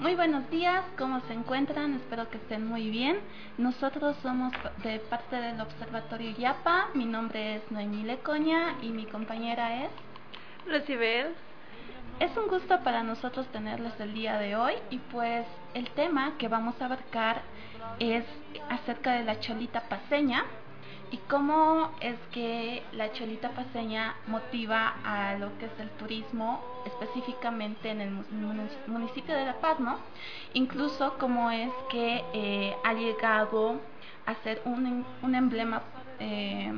Muy buenos días, ¿cómo se encuentran? Espero que estén muy bien. Nosotros somos de parte del Observatorio YAPA. Mi nombre es Noemí Lecoña y mi compañera es Recibel. Es un gusto para nosotros tenerles el día de hoy y pues el tema que vamos a abarcar es acerca de la cholita paseña y cómo es que la cholita paseña motiva a lo que es el turismo específicamente en el municipio de La Paz, ¿no? Incluso cómo es que eh, ha llegado a ser un, un emblema eh,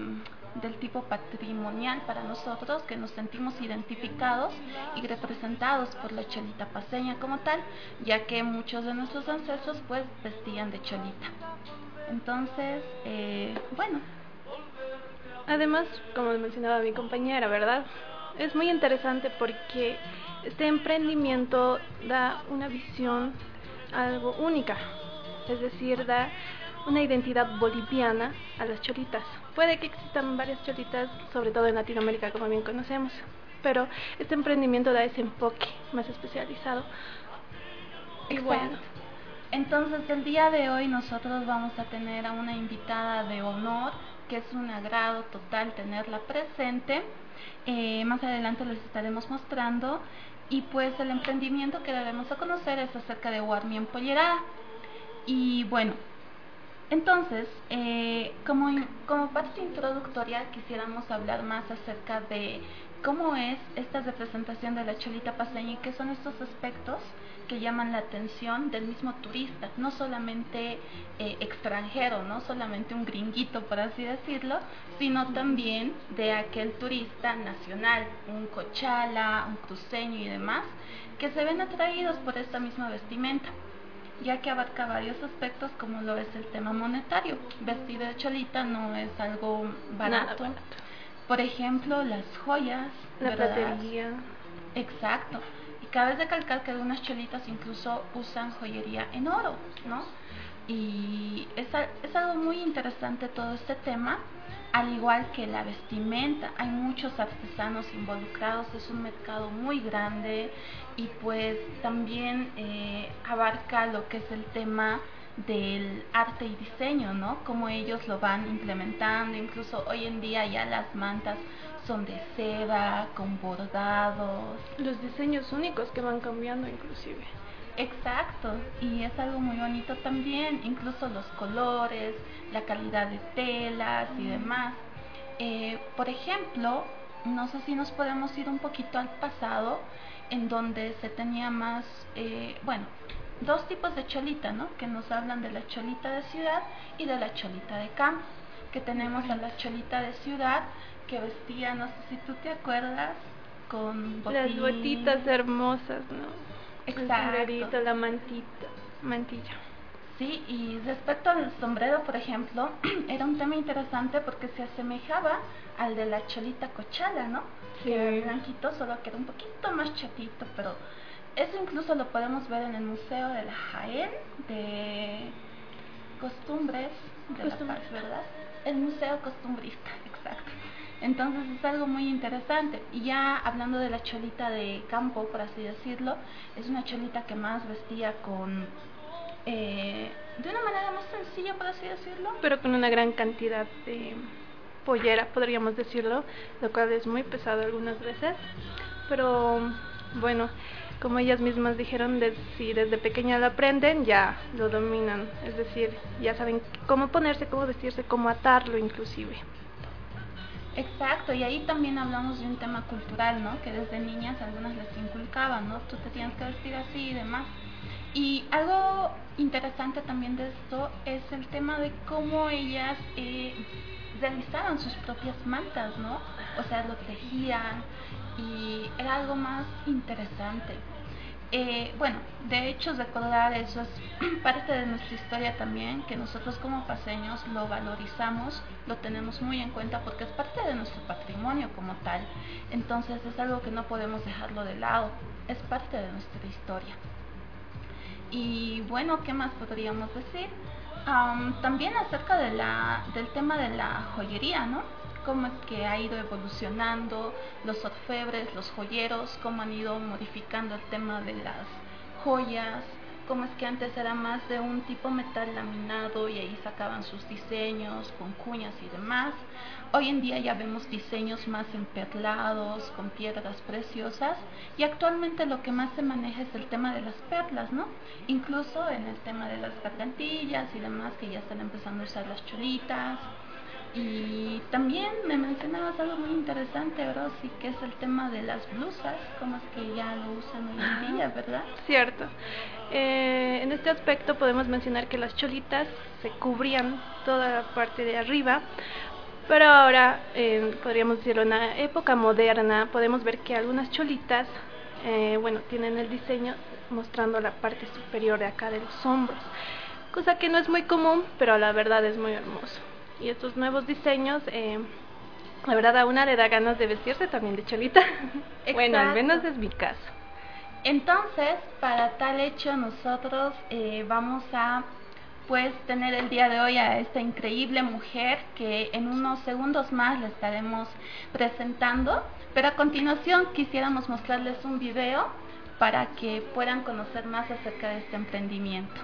del tipo patrimonial para nosotros, que nos sentimos identificados y representados por la cholita paseña como tal, ya que muchos de nuestros ancestros pues vestían de cholita. Entonces, eh, bueno. Además, como mencionaba mi compañera, ¿verdad? Es muy interesante porque este emprendimiento da una visión algo única, es decir, da una identidad boliviana a las cholitas. Puede que existan varias cholitas, sobre todo en Latinoamérica, como bien conocemos, pero este emprendimiento da ese enfoque más especializado. Y bueno, entonces el día de hoy nosotros vamos a tener a una invitada de honor, que es un agrado total tenerla presente. Eh, más adelante les estaremos mostrando. Y pues el emprendimiento que debemos a conocer es acerca de Warmi Empollerada. Y bueno, entonces, eh, como, como parte introductoria quisiéramos hablar más acerca de cómo es esta representación de la cholita paseña y qué son estos aspectos que llaman la atención del mismo turista, no solamente eh, extranjero, no solamente un gringuito, por así decirlo, sino también de aquel turista nacional, un cochala, un cruceño y demás, que se ven atraídos por esta misma vestimenta ya que abarca varios aspectos como lo es el tema monetario. Vestido de cholita no es algo barato. Por ejemplo, las joyas. La platería. Exacto. Cabe recalcar que algunas cholitas incluso usan joyería en oro, ¿no? Y es, es algo muy interesante todo este tema al igual que la vestimenta. Hay muchos artesanos involucrados, es un mercado muy grande y pues también eh, abarca lo que es el tema del arte y diseño, ¿no? Cómo ellos lo van implementando, incluso hoy en día ya las mantas son de seda, con bordados. Los diseños únicos que van cambiando inclusive. Exacto, y es algo muy bonito también, incluso los colores, la calidad de telas y demás. Eh, por ejemplo, no sé si nos podemos ir un poquito al pasado, en donde se tenía más, eh, bueno, dos tipos de cholita, ¿no? Que nos hablan de la cholita de ciudad y de la cholita de campo. Que tenemos a la cholita de ciudad que vestía, no sé si tú te acuerdas, con Las botitas hermosas, ¿no? Exacto. la mantita, mantilla. Sí, y respecto al sombrero, por ejemplo, era un tema interesante porque se asemejaba al de la cholita cochala, ¿no? Sí. Que era blanquito, solo que era un poquito más chatito, pero eso incluso lo podemos ver en el Museo de la Jaén de Costumbres de La Paz, ¿verdad? El Museo Costumbrista, exacto. Entonces es algo muy interesante. Y ya hablando de la cholita de campo, por así decirlo, es una cholita que más vestía con... Eh, de una manera más sencilla, por así decirlo. Pero con una gran cantidad de pollera, podríamos decirlo, lo cual es muy pesado algunas veces. Pero bueno, como ellas mismas dijeron, si desde pequeña lo aprenden, ya lo dominan. Es decir, ya saben cómo ponerse, cómo vestirse, cómo atarlo inclusive. Exacto, y ahí también hablamos de un tema cultural, ¿no? Que desde niñas algunas les inculcaban, ¿no? Tú te tienes que vestir así y demás. Y algo interesante también de esto es el tema de cómo ellas eh, realizaban sus propias mantas, ¿no? O sea, lo tejían y era algo más interesante. Eh, bueno, de hecho recordar eso es parte de nuestra historia también, que nosotros como paseños lo valorizamos, lo tenemos muy en cuenta porque es parte de nuestro patrimonio como tal. Entonces es algo que no podemos dejarlo de lado, es parte de nuestra historia. Y bueno, ¿qué más podríamos decir? también acerca de la, del tema de la joyería, ¿no? Cómo es que ha ido evolucionando los orfebres, los joyeros, cómo han ido modificando el tema de las joyas, como es que antes era más de un tipo metal laminado y ahí sacaban sus diseños con cuñas y demás. Hoy en día ya vemos diseños más emperlados, con piedras preciosas y actualmente lo que más se maneja es el tema de las perlas, ¿no? Incluso en el tema de las gargantillas y demás que ya están empezando a usar las cholitas. Y también me mencionabas algo muy interesante, Rosy, que es el tema de las blusas, como es que ya lo usan hoy en día, ¿verdad? Cierto. Eh, en este aspecto podemos mencionar que las cholitas se cubrían toda la parte de arriba, pero ahora, eh, podríamos decirlo, en la época moderna, podemos ver que algunas cholitas, eh, bueno, tienen el diseño mostrando la parte superior de acá de los hombros, cosa que no es muy común, pero la verdad es muy hermoso. Y estos nuevos diseños, eh, la verdad a una le da ganas de vestirse también de cholita. bueno, al menos es mi caso. Entonces, para tal hecho, nosotros eh, vamos a pues tener el día de hoy a esta increíble mujer que en unos segundos más le estaremos presentando, pero a continuación quisiéramos mostrarles un video para que puedan conocer más acerca de este emprendimiento.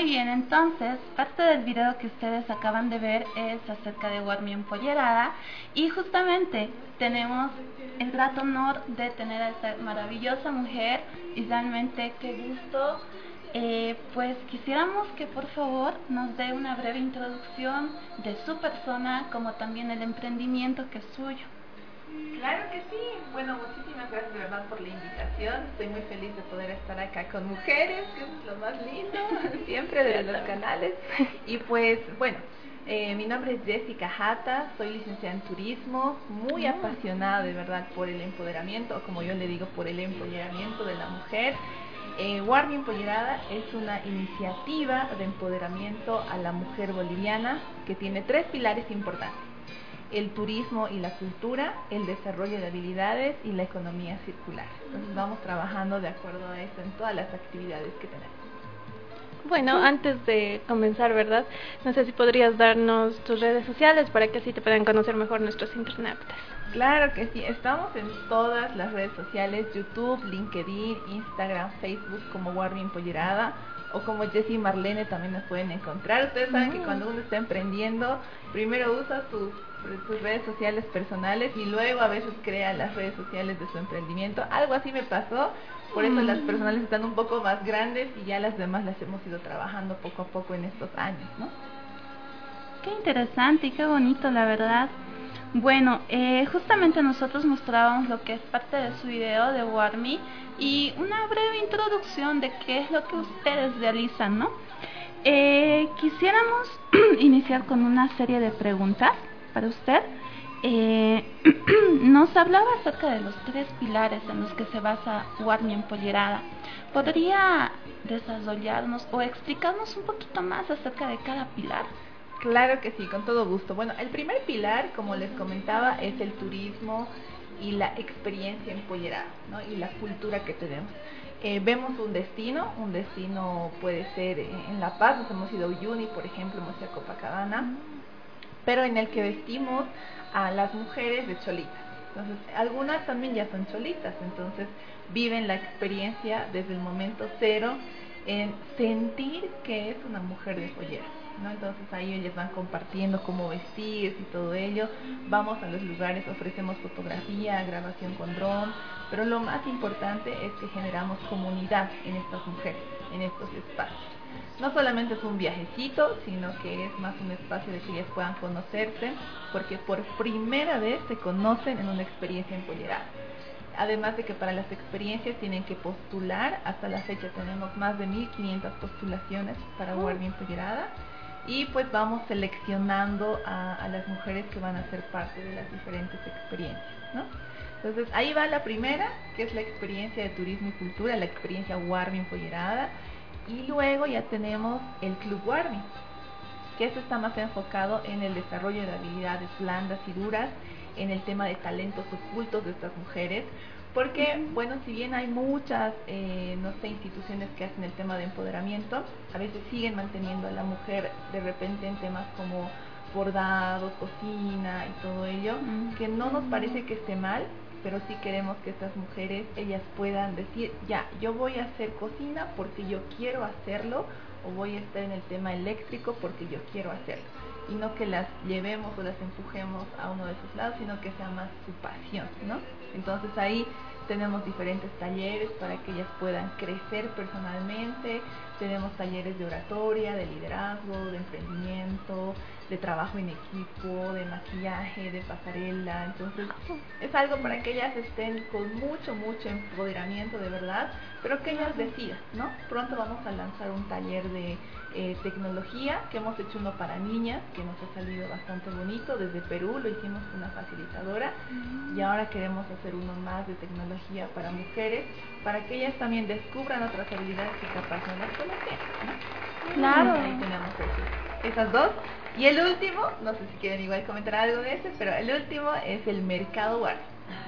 Muy bien, entonces, parte del video que ustedes acaban de ver es acerca de Warmi Empollerada y justamente tenemos el grato honor de tener a esta maravillosa mujer y realmente qué gusto. Eh, pues quisiéramos que por favor nos dé una breve introducción de su persona como también el emprendimiento que es suyo. Claro que sí. Bueno, muchísimas gracias de verdad por la invitación. Estoy muy feliz de poder estar acá con mujeres, que es lo más lindo siempre de los canales. Y pues, bueno, eh, mi nombre es Jessica Jata, soy licenciada en turismo, muy ah. apasionada de verdad por el empoderamiento, o como yo le digo, por el empoderamiento de la mujer. Eh, Warmi Empollerada es una iniciativa de empoderamiento a la mujer boliviana que tiene tres pilares importantes el turismo y la cultura, el desarrollo de habilidades y la economía circular. Entonces vamos trabajando de acuerdo a eso en todas las actividades que tenemos. Bueno, antes de comenzar, ¿verdad? No sé si podrías darnos tus redes sociales para que así te puedan conocer mejor nuestros internautas. Claro que sí, estamos en todas las redes sociales, YouTube, LinkedIn, Instagram, Facebook como Warning Pollerada o como Jessie Marlene también nos pueden encontrar. Ustedes saben que cuando uno está emprendiendo, primero usa sus, sus redes sociales personales y luego a veces crea las redes sociales de su emprendimiento. Algo así me pasó, por eso las mm. personales están un poco más grandes y ya las demás las hemos ido trabajando poco a poco en estos años, ¿no? Qué interesante y qué bonito, la verdad. Bueno, eh, justamente nosotros mostrábamos lo que es parte de su video de Warmi y una breve introducción de qué es lo que ustedes realizan, ¿no? Eh, quisiéramos iniciar con una serie de preguntas para usted. Eh, nos hablaba acerca de los tres pilares en los que se basa Warmi Empollerada. ¿Podría desarrollarnos o explicarnos un poquito más acerca de cada pilar? Claro que sí, con todo gusto. Bueno, el primer pilar, como les comentaba, es el turismo y la experiencia empollerada, ¿no? Y la cultura que tenemos. Eh, vemos un destino, un destino puede ser en La Paz, nos hemos ido a Uyuni, por ejemplo, hemos ido a Copacabana, pero en el que vestimos a las mujeres de cholitas. Entonces, algunas también ya son cholitas, entonces viven la experiencia desde el momento cero en sentir que es una mujer de pollera. ¿no? Entonces ahí ellas van compartiendo cómo vestir y todo ello. Vamos a los lugares, ofrecemos fotografía, grabación con dron, pero lo más importante es que generamos comunidad en estas mujeres, en estos espacios. No solamente es un viajecito, sino que es más un espacio de que ellas puedan conocerse, porque por primera vez se conocen en una experiencia empoderada. Además de que para las experiencias tienen que postular, hasta la fecha tenemos más de 1500 postulaciones para oh. Guardia Empoderada y pues vamos seleccionando a, las mujeres que van a ser parte de las diferentes experiencias, ¿no? Entonces ahí va la primera, que es la experiencia de turismo y cultura, la experiencia Warmi Empollerada, y luego ya tenemos el Club Warmi, que está más enfocado en el desarrollo de habilidades blandas y duras, en el tema de talentos ocultos de estas mujeres, porque, bueno, si bien hay muchas, eh, no sé, instituciones que hacen el tema de empoderamiento, a veces siguen manteniendo a la mujer de repente en temas como bordado, cocina y todo ello, que no nos parece que esté mal, pero sí queremos que estas mujeres, ellas puedan decir, ya, yo voy a hacer cocina porque yo quiero hacerlo, o voy a estar en el tema eléctrico porque yo quiero hacerlo. Y no que las llevemos o las empujemos a uno de esos lados, sino que sea más su pasión, ¿no? Entonces ahí tenemos diferentes talleres para que ellas puedan crecer personalmente, tenemos talleres de oratoria, de liderazgo, de emprendimiento, de trabajo en equipo, de maquillaje, de pasarela. Entonces es algo para que ellas estén con mucho, mucho empoderamiento de verdad, pero que ellas decidan, ¿no? Pronto vamos a lanzar un taller de eh, tecnología que hemos hecho uno para niñas, que nos ha salido bastante bonito. Desde Perú lo hicimos con una facilitadora y ahora queremos hacer uno más de tecnología para mujeres, para que ellas también descubran otras habilidades que capaz no las Claro. Ahí tenemos esas dos. Y el último, no sé si quieren igual comentar algo de ese, pero el último es el mercado bar.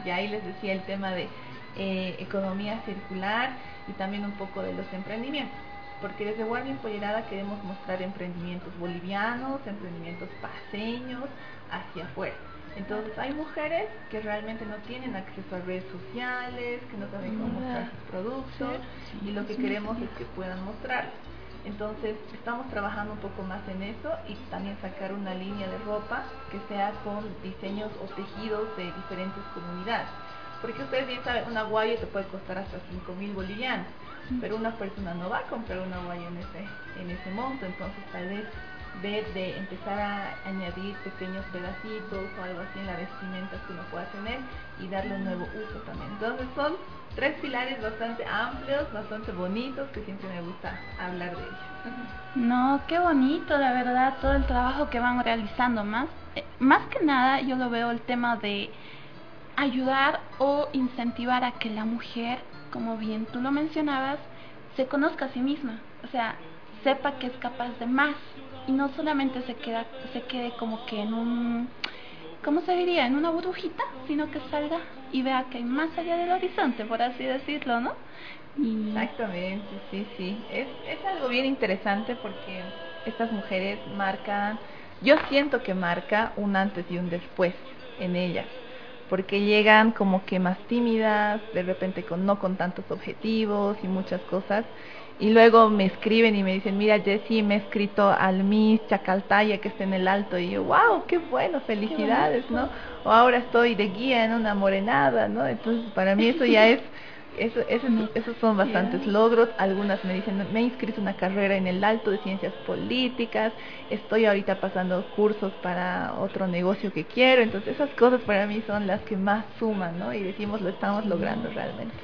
Y ahí les decía el tema de eh, economía circular y también un poco de los emprendimientos. Porque desde Guardia Empoderada queremos mostrar emprendimientos bolivianos, emprendimientos paseños hacia afuera. Entonces hay mujeres que realmente no tienen acceso a redes sociales, que no saben cómo mostrar sus productos y lo que queremos es que puedan mostrar. Entonces estamos trabajando un poco más en eso y también sacar una línea de ropa que sea con diseños o tejidos de diferentes comunidades. Porque ustedes bien saben, una guaya te puede costar hasta 5 mil bolivianos, pero una persona no va a comprar una guaya en ese, en ese monto, entonces tal vez ver de empezar a añadir pequeños pedacitos o algo así en la vestimenta que uno pueda tener y darle un nuevo uso también. Entonces son tres pilares bastante amplios, bastante bonitos, que siempre me gusta hablar de ellos. No, qué bonito, la verdad, todo el trabajo que van realizando más. Eh, más que nada, yo lo veo el tema de ayudar o incentivar a que la mujer, como bien tú lo mencionabas, se conozca a sí misma, o sea, sepa que es capaz de más y no solamente se queda se quede como que en un ¿cómo se diría? en una burbujita, sino que salga y vea que hay más allá del horizonte, por así decirlo, ¿no? Exactamente, sí, sí. Es, es algo bien interesante porque estas mujeres marcan, yo siento que marca un antes y un después en ellas porque llegan como que más tímidas, de repente con no con tantos objetivos y muchas cosas. Y luego me escriben y me dicen, mira Jessy, me he escrito al Miss Chacaltaya que está en el alto. Y yo, wow, qué bueno, felicidades, ¿no? O ahora estoy de guía en una morenada, ¿no? Entonces para mí eso ya es eso, esos son bastantes logros. Algunas me dicen, me he inscrito una carrera en el alto de ciencias políticas, estoy ahorita pasando cursos para otro negocio que quiero. Entonces esas cosas para mí son las que más suman, ¿no? Y decimos, lo estamos logrando realmente.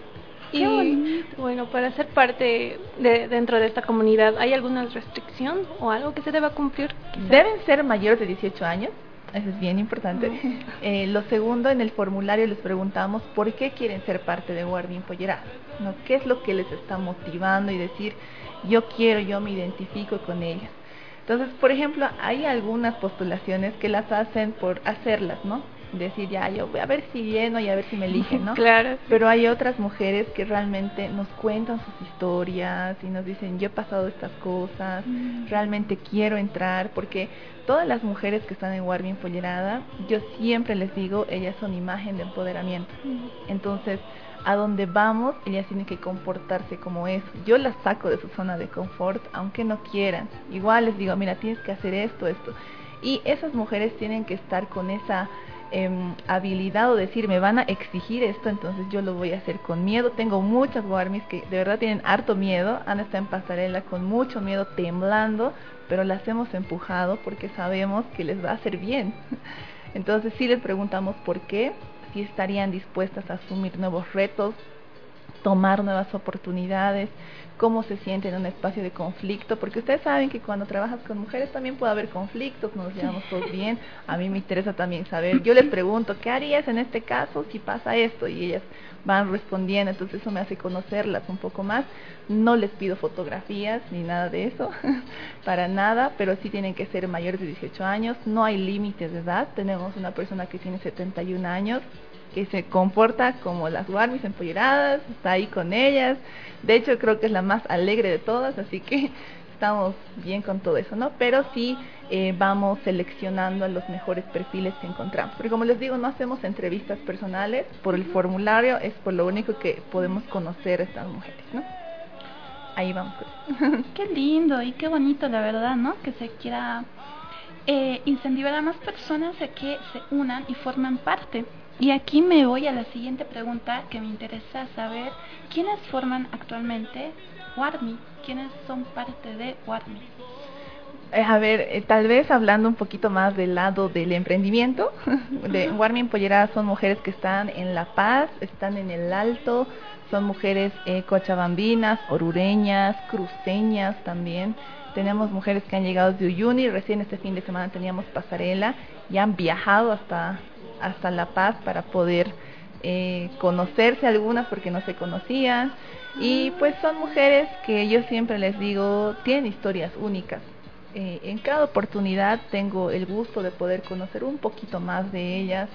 Y bueno, para ser parte de, dentro de esta comunidad, ¿hay alguna restricción o algo que se deba cumplir? Deben ser mayores de 18 años eso es bien importante. Eh, lo segundo, en el formulario les preguntamos por qué quieren ser parte de Guardia Empoderada, ¿no? ¿Qué es lo que les está motivando y decir, yo quiero, yo me identifico con ellas? Entonces, por ejemplo, hay algunas postulaciones que las hacen por hacerlas, ¿no? Decir, ya, yo voy a ver si lleno y a ver si me eligen, ¿no? Claro. Pero hay otras mujeres que realmente nos cuentan sus historias y nos dicen, yo he pasado estas cosas, mm. realmente quiero entrar, porque todas las mujeres que están en Warby Follerada, yo siempre les digo, ellas son imagen de empoderamiento. Mm. Entonces, a donde vamos, ellas tienen que comportarse como eso. Yo las saco de su zona de confort, aunque no quieran. Igual les digo, mira, tienes que hacer esto, esto. Y esas mujeres tienen que estar con esa em, habilidad o decir, me van a exigir esto, entonces yo lo voy a hacer con miedo. Tengo muchas guarmis que de verdad tienen harto miedo, han estado en pasarela con mucho miedo, temblando, pero las hemos empujado porque sabemos que les va a hacer bien. Entonces sí les preguntamos por qué, si estarían dispuestas a asumir nuevos retos, tomar nuevas oportunidades, cómo se sienten en un espacio de conflicto, porque ustedes saben que cuando trabajas con mujeres también puede haber conflictos, no nos llevamos todos bien, a mí me interesa también saber, yo les pregunto, ¿qué harías en este caso si pasa esto? Y ellas van respondiendo, entonces eso me hace conocerlas un poco más, no les pido fotografías ni nada de eso, para nada, pero sí tienen que ser mayores de 18 años, no hay límites de edad, tenemos una persona que tiene 71 años, que se comporta como las Warmis empolleradas, está ahí con ellas. De hecho, creo que es la más alegre de todas, así que estamos bien con todo eso, ¿no? Pero sí eh, vamos seleccionando a los mejores perfiles que encontramos. Porque como les digo, no hacemos entrevistas personales por el formulario, es por lo único que podemos conocer a estas mujeres, ¿no? Ahí vamos. Qué lindo y qué bonito, la verdad, ¿no? Que se quiera eh, incentivar a más personas a que se unan y formen parte y aquí me voy a la siguiente pregunta que me interesa saber, ¿quiénes forman actualmente Warmi? ¿Quiénes son parte de Warmi? Eh, a ver, eh, tal vez hablando un poquito más del lado del emprendimiento, de Warmi Empollera son mujeres que están en La Paz, están en el Alto, son mujeres eh, cochabambinas, orureñas, cruceñas también. Tenemos mujeres que han llegado de Uyuni, recién este fin de semana teníamos pasarela y han viajado hasta hasta La Paz para poder eh, conocerse algunas porque no se conocían. Y pues son mujeres que yo siempre les digo, tienen historias únicas. Eh, en cada oportunidad tengo el gusto de poder conocer un poquito más de ellas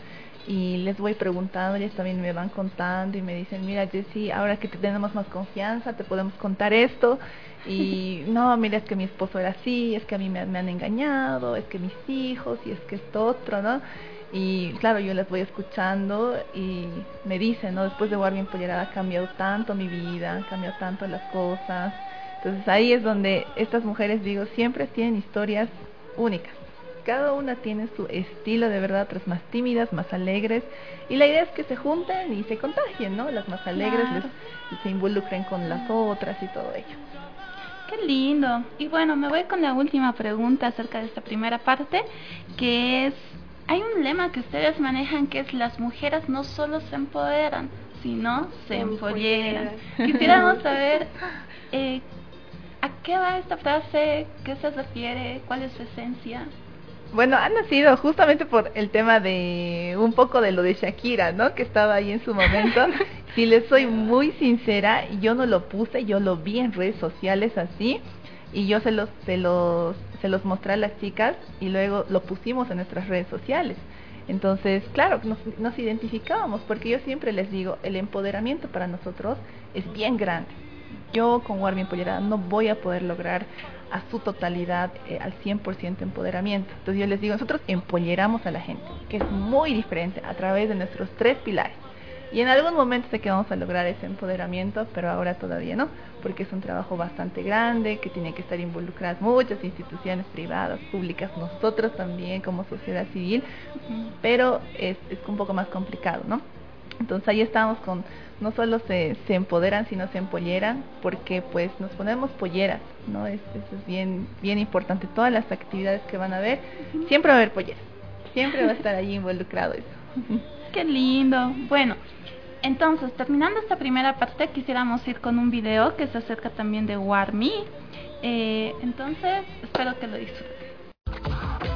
y les voy preguntando, ellas también me van contando y me dicen, mira Jessy, ahora que te tenemos más confianza, te podemos contar esto. Y no, mira, es que mi esposo era así, es que a mí me, me han engañado, es que mis hijos y es que esto otro, ¿no? Y claro, yo las voy escuchando y me dicen, ¿no? Después de Guardia Empollerada ha cambiado tanto mi vida, han cambiado tanto las cosas. Entonces ahí es donde estas mujeres, digo, siempre tienen historias únicas. Cada una tiene su estilo de verdad, otras más tímidas, más alegres. Y la idea es que se junten y se contagien, ¿no? Las más alegres se involucren con las otras y todo ello. Qué lindo. Y bueno, me voy con la última pregunta acerca de esta primera parte, que es hay un lema que ustedes manejan que es las mujeres no solo se empoderan, sino se empolleran. Quisiéramos saber eh, a qué va esta frase, qué se refiere, cuál es su esencia. Bueno, ha nacido justamente por el tema de un poco de lo de Shakira, ¿no? Que estaba ahí en su momento. si les soy muy sincera, yo no lo puse, yo lo vi en redes sociales así y yo se los, se los, se los mostré a las chicas y luego lo pusimos en nuestras redes sociales. Entonces, claro, nos, nos identificábamos porque yo siempre les digo, el empoderamiento para nosotros es bien grande. Yo con Warby Empollerada no voy a poder lograr a su totalidad eh, al 100% empoderamiento. Entonces yo les digo, nosotros empolleramos a la gente, que es muy diferente a través de nuestros tres pilares. Y en algún momento sé que vamos a lograr ese empoderamiento, pero ahora todavía no, porque es un trabajo bastante grande, que tiene que estar involucradas muchas instituciones privadas, públicas, nosotros también como sociedad civil, pero es, es un poco más complicado, ¿no? Entonces ahí estamos con, no solo se, se empoderan, sino se empolleran, porque pues nos ponemos polleras, ¿no? Es, eso es bien, bien importante. Todas las actividades que van a ver, siempre va a haber polleras, siempre va a estar ahí involucrado eso. Qué lindo. Bueno, entonces, terminando esta primera parte, quisiéramos ir con un video que se acerca también de Warmi. Eh, entonces, espero que lo disfruten.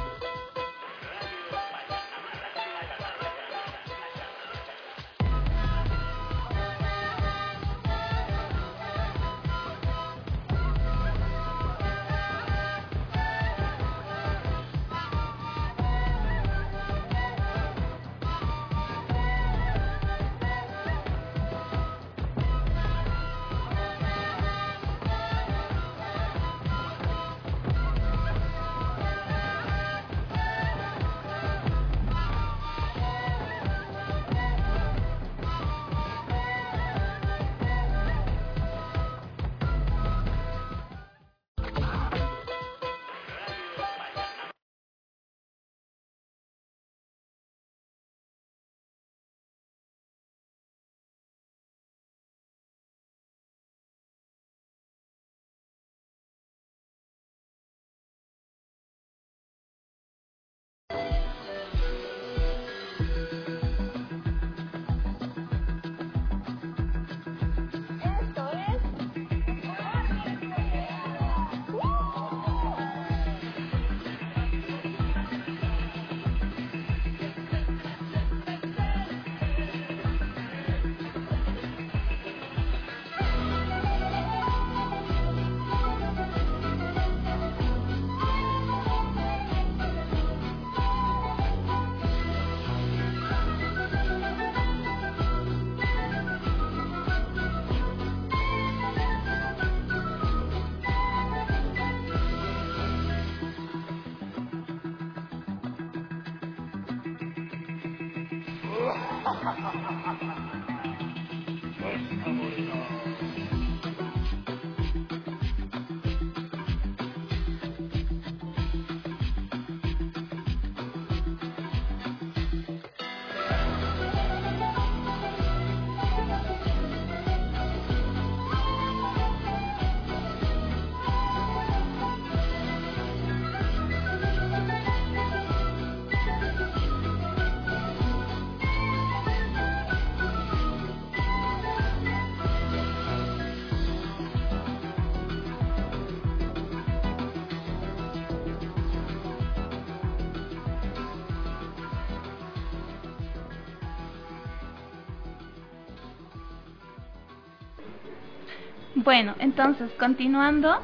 Bueno, entonces, continuando,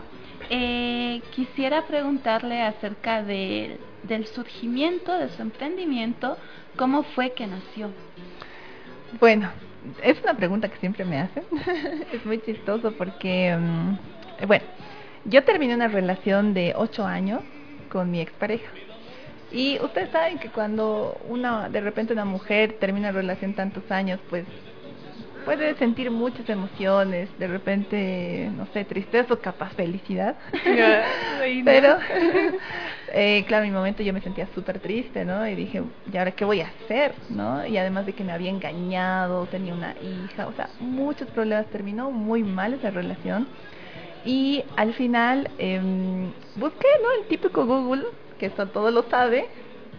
eh, quisiera preguntarle acerca de, del surgimiento de su emprendimiento, ¿cómo fue que nació? Bueno, es una pregunta que siempre me hacen. es muy chistoso porque, mm, bueno, yo terminé una relación de ocho años con mi expareja. Y ustedes saben que cuando una, de repente una mujer termina una relación tantos años, pues puede sentir muchas emociones, de repente, no sé, tristeza o capaz felicidad. Pero, eh, claro, en mi momento yo me sentía súper triste, ¿no? Y dije, ¿y ahora qué voy a hacer? ¿no? Y además de que me había engañado, tenía una hija, o sea, muchos problemas, terminó muy mal esa relación. Y al final eh, busqué, ¿no? El típico Google, que esto todo lo sabe,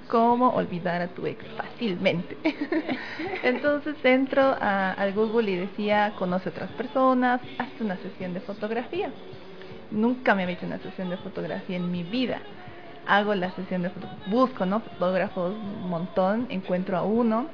cómo olvidar a tu ex fácilmente. Entonces entro a, al Google y decía, conoce otras personas, haz una sesión de fotografía. Nunca me había hecho una sesión de fotografía en mi vida. Hago la sesión de fotografía, busco, ¿no? Fotógrafos un montón, encuentro a uno,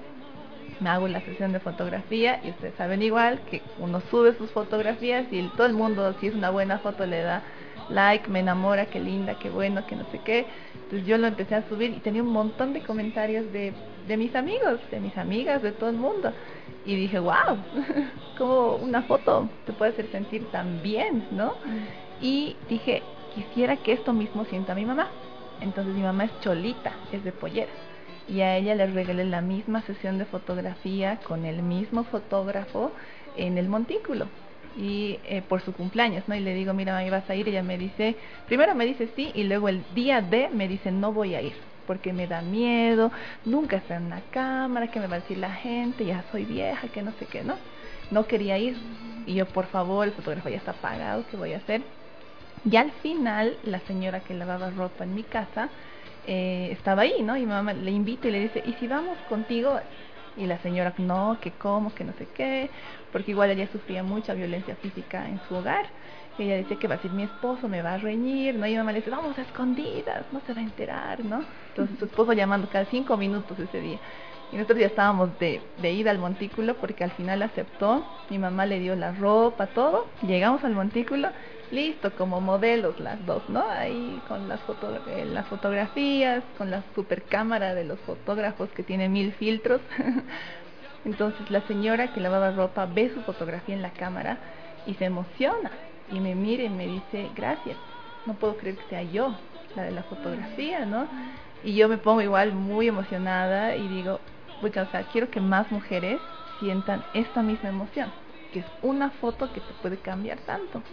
me hago la sesión de fotografía y ustedes saben igual que uno sube sus fotografías y todo el mundo, si es una buena foto, le da like, me enamora, qué linda, qué bueno, que no sé qué. Entonces yo lo empecé a subir y tenía un montón de comentarios de, de mis amigos, de mis amigas, de todo el mundo. Y dije, wow, como una foto te puede hacer sentir tan bien, ¿no? Mm. Y dije, quisiera que esto mismo sienta mi mamá. Entonces mi mamá es cholita, es de pollera. Y a ella le regalé la misma sesión de fotografía con el mismo fotógrafo en el montículo y eh, por su cumpleaños, ¿no? Y le digo, mira, ahí vas a ir. Ella me dice, primero me dice sí y luego el día de me dice, no voy a ir porque me da miedo, nunca está en una cámara, que me va a decir la gente, ya soy vieja, que no sé qué, ¿no? No quería ir. Y yo, por favor, el fotógrafo ya está pagado, ¿qué voy a hacer? Y al final, la señora que lavaba ropa en mi casa eh, estaba ahí, ¿no? Y mi mamá le invita y le dice, ¿y si vamos contigo? Y la señora, no, que cómo, que no sé qué, porque igual ella sufría mucha violencia física en su hogar. Ella decía que va a ser mi esposo, me va a reñir, ¿no? Y mi mamá le dice, vamos a escondidas, no se va a enterar, ¿no? Entonces su esposo llamando cada cinco minutos ese día. Y nosotros ya estábamos de, de ida al montículo porque al final aceptó, mi mamá le dio la ropa, todo, llegamos al montículo, listo, como modelos las dos, ¿no? Ahí con las, foto, eh, las fotografías, con la super cámara de los fotógrafos que tiene mil filtros. Entonces la señora que lavaba ropa ve su fotografía en la cámara y se emociona y me mira y me dice, gracias, no puedo creer que sea yo la de la fotografía, ¿no? Y yo me pongo igual muy emocionada y digo, o sea, quiero que más mujeres sientan esta misma emoción, que es una foto que te puede cambiar tanto.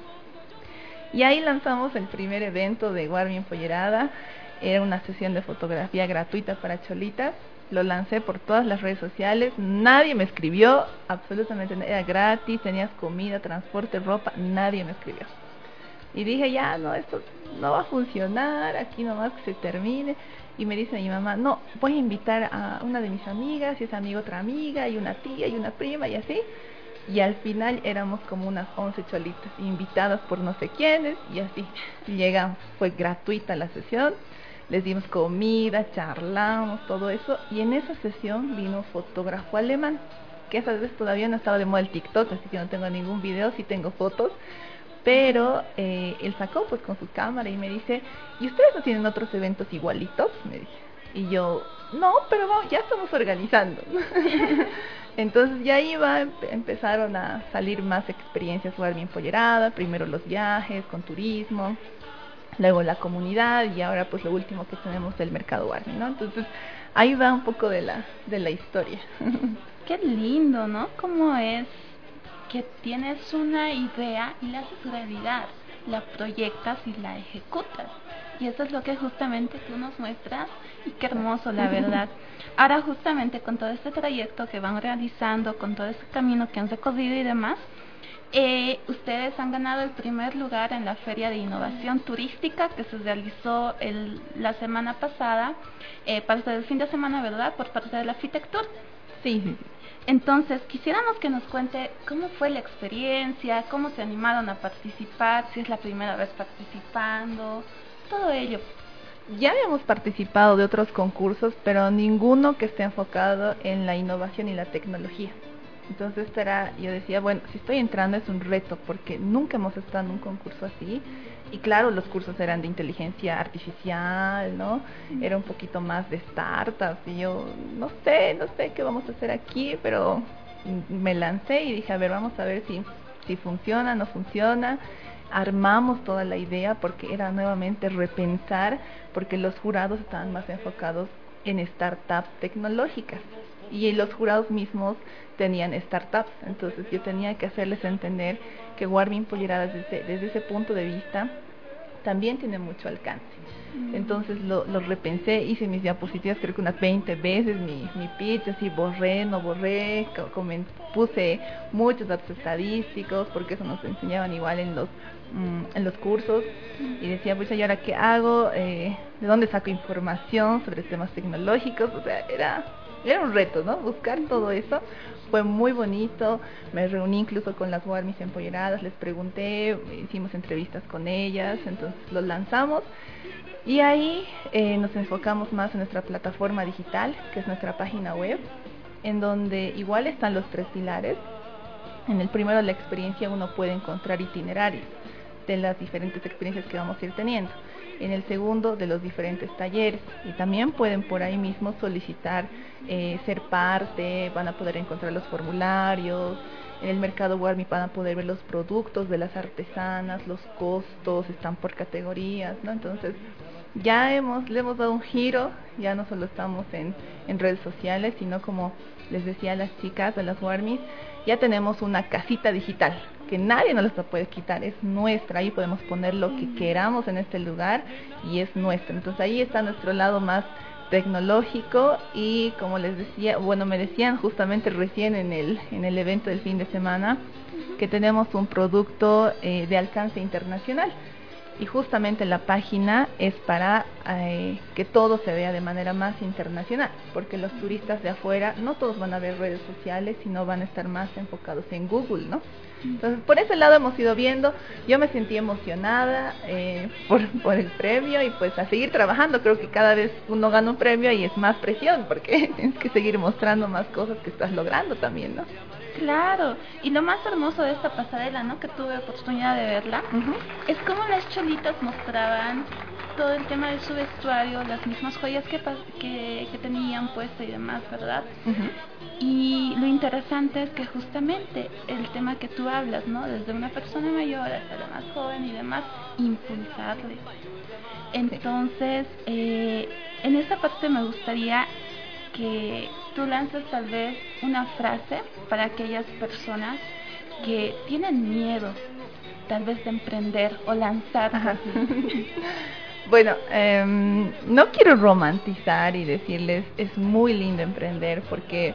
Y ahí lanzamos el primer evento de Guardia Empollerada. Era una sesión de fotografía gratuita para cholitas. Lo lancé por todas las redes sociales. Nadie me escribió, absolutamente. Era gratis, tenías comida, transporte, ropa. Nadie me escribió. Y dije, ya, no, esto no va a funcionar. Aquí nomás que se termine. Y me dice mi mamá, no, voy a invitar a una de mis amigas, y esa amiga otra amiga, y una tía, y una prima, y así. Y al final éramos como unas 11 cholitas, invitadas por no sé quiénes, y así llegamos. Fue gratuita la sesión, les dimos comida, charlamos, todo eso. Y en esa sesión vino un fotógrafo alemán, que esa vez todavía no estaba de moda el TikTok, así que no tengo ningún video, sí tengo fotos pero eh, él sacó pues con su cámara y me dice, ¿y ustedes no tienen otros eventos igualitos? Me dice. Y yo, no, pero ya estamos organizando. Entonces ya iba, empezaron a salir más experiencias bien Pollerada, primero los viajes con turismo, luego la comunidad y ahora pues lo último que tenemos el mercado Warmi, ¿no? Entonces ahí va un poco de la, de la historia. Qué lindo, ¿no? Cómo es que tienes una idea y la haces realidad, la proyectas y la ejecutas. Y eso es lo que justamente tú nos muestras y qué hermoso, la verdad. Ahora justamente con todo este trayecto que van realizando, con todo este camino que han recorrido y demás, eh, ustedes han ganado el primer lugar en la Feria de Innovación Turística que se realizó el, la semana pasada, eh, parte del fin de semana, ¿verdad?, por parte de la arquitectura. Sí, entonces, quisiéramos que nos cuente cómo fue la experiencia, cómo se animaron a participar, si es la primera vez participando, todo ello. Ya habíamos participado de otros concursos, pero ninguno que esté enfocado en la innovación y la tecnología. Entonces era, yo decía, bueno, si estoy entrando es un reto porque nunca hemos estado en un concurso así. Y claro, los cursos eran de inteligencia artificial, ¿no? Era un poquito más de startups y yo no sé, no sé qué vamos a hacer aquí, pero me lancé y dije, a ver, vamos a ver si, si funciona, no funciona. Armamos toda la idea porque era nuevamente repensar, porque los jurados estaban más enfocados en startups tecnológicas y los jurados mismos tenían startups. Entonces yo tenía que hacerles entender que Warming Polleradas desde, desde ese punto de vista también tiene mucho alcance. Mm. Entonces lo, lo, repensé, hice mis diapositivas creo que unas 20 veces, mi, mi pitch, así borré, no borré, puse muchos datos estadísticos, porque eso nos enseñaban igual en los, mm, en los cursos, y decía, pues, ¿y ahora qué hago? Eh, ¿De dónde saco información sobre temas tecnológicos? O sea, era era un reto, ¿no? Buscar todo eso. Fue muy bonito. Me reuní incluso con las Warmis empolleradas, les pregunté, hicimos entrevistas con ellas, entonces los lanzamos. Y ahí eh, nos enfocamos más en nuestra plataforma digital, que es nuestra página web, en donde igual están los tres pilares. En el primero, la experiencia, uno puede encontrar itinerarios de las diferentes experiencias que vamos a ir teniendo. En el segundo de los diferentes talleres. Y también pueden por ahí mismo solicitar eh, ser parte, van a poder encontrar los formularios, en el mercado Warmi van a poder ver los productos de las artesanas, los costos, están por categorías, ¿no? Entonces ya hemos, le hemos dado un giro, ya no solo estamos en, en redes sociales, sino como les decía a las chicas de las Warmis, ya tenemos una casita digital, que nadie nos la puede quitar, es nuestra, ahí podemos poner lo que queramos en este lugar y es nuestra. Entonces ahí está nuestro lado más tecnológico y como les decía, bueno, me decían justamente recién en el, en el evento del fin de semana que tenemos un producto eh, de alcance internacional y justamente la página es para eh, que todo se vea de manera más internacional, porque los turistas de afuera no todos van a ver redes sociales, sino van a estar más enfocados en Google, ¿no? Entonces, por ese lado hemos ido viendo, yo me sentí emocionada eh, por, por el premio y pues a seguir trabajando, creo que cada vez uno gana un premio y es más presión, porque tienes que seguir mostrando más cosas que estás logrando también, ¿no? Claro, y lo más hermoso de esta pasarela, ¿no? Que tuve oportunidad de verla, es como las cholitas mostraban todo el tema de su vestuario, las mismas joyas que, que, que tenían puesta y demás, ¿verdad? Y lo interesante es que justamente el tema que tú hablas, ¿no? Desde una persona mayor hasta la más joven y demás, impulsarle. Entonces, eh, en esta parte me gustaría que tú lanzas tal vez una frase para aquellas personas que tienen miedo tal vez de emprender o lanzar. bueno, em, no quiero romantizar y decirles es muy lindo emprender porque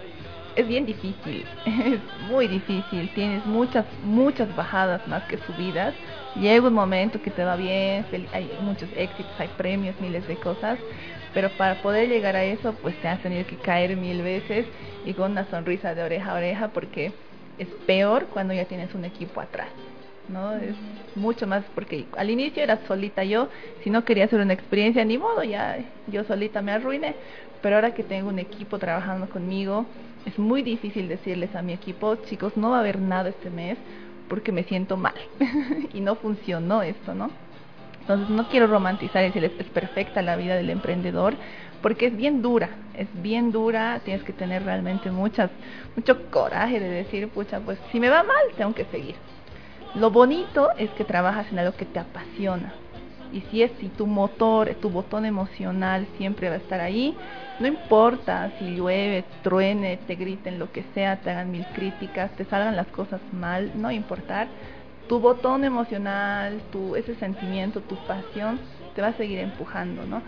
es bien difícil, es muy difícil, tienes muchas, muchas bajadas más que subidas. Llega un momento que te va bien, hay muchos éxitos, hay premios, miles de cosas, pero para poder llegar a eso, pues te has tenido que caer mil veces y con una sonrisa de oreja a oreja, porque es peor cuando ya tienes un equipo atrás. ¿No? Es mucho más porque al inicio era solita yo, si no quería hacer una experiencia, ni modo, ya yo solita me arruiné, pero ahora que tengo un equipo trabajando conmigo, es muy difícil decirles a mi equipo, chicos, no va a haber nada este mes porque me siento mal y no funcionó esto, ¿no? Entonces no quiero romantizar y decirles es perfecta la vida del emprendedor porque es bien dura, es bien dura, tienes que tener realmente muchas, mucho coraje de decir, pucha, pues si me va mal tengo que seguir. Lo bonito es que trabajas en algo que te apasiona. Y si es si tu motor, tu botón emocional siempre va a estar ahí, no importa si llueve, truene, te griten lo que sea, te hagan mil críticas, te salgan las cosas mal, no importar. Tu botón emocional, tu ese sentimiento, tu pasión te va a seguir empujando, ¿no?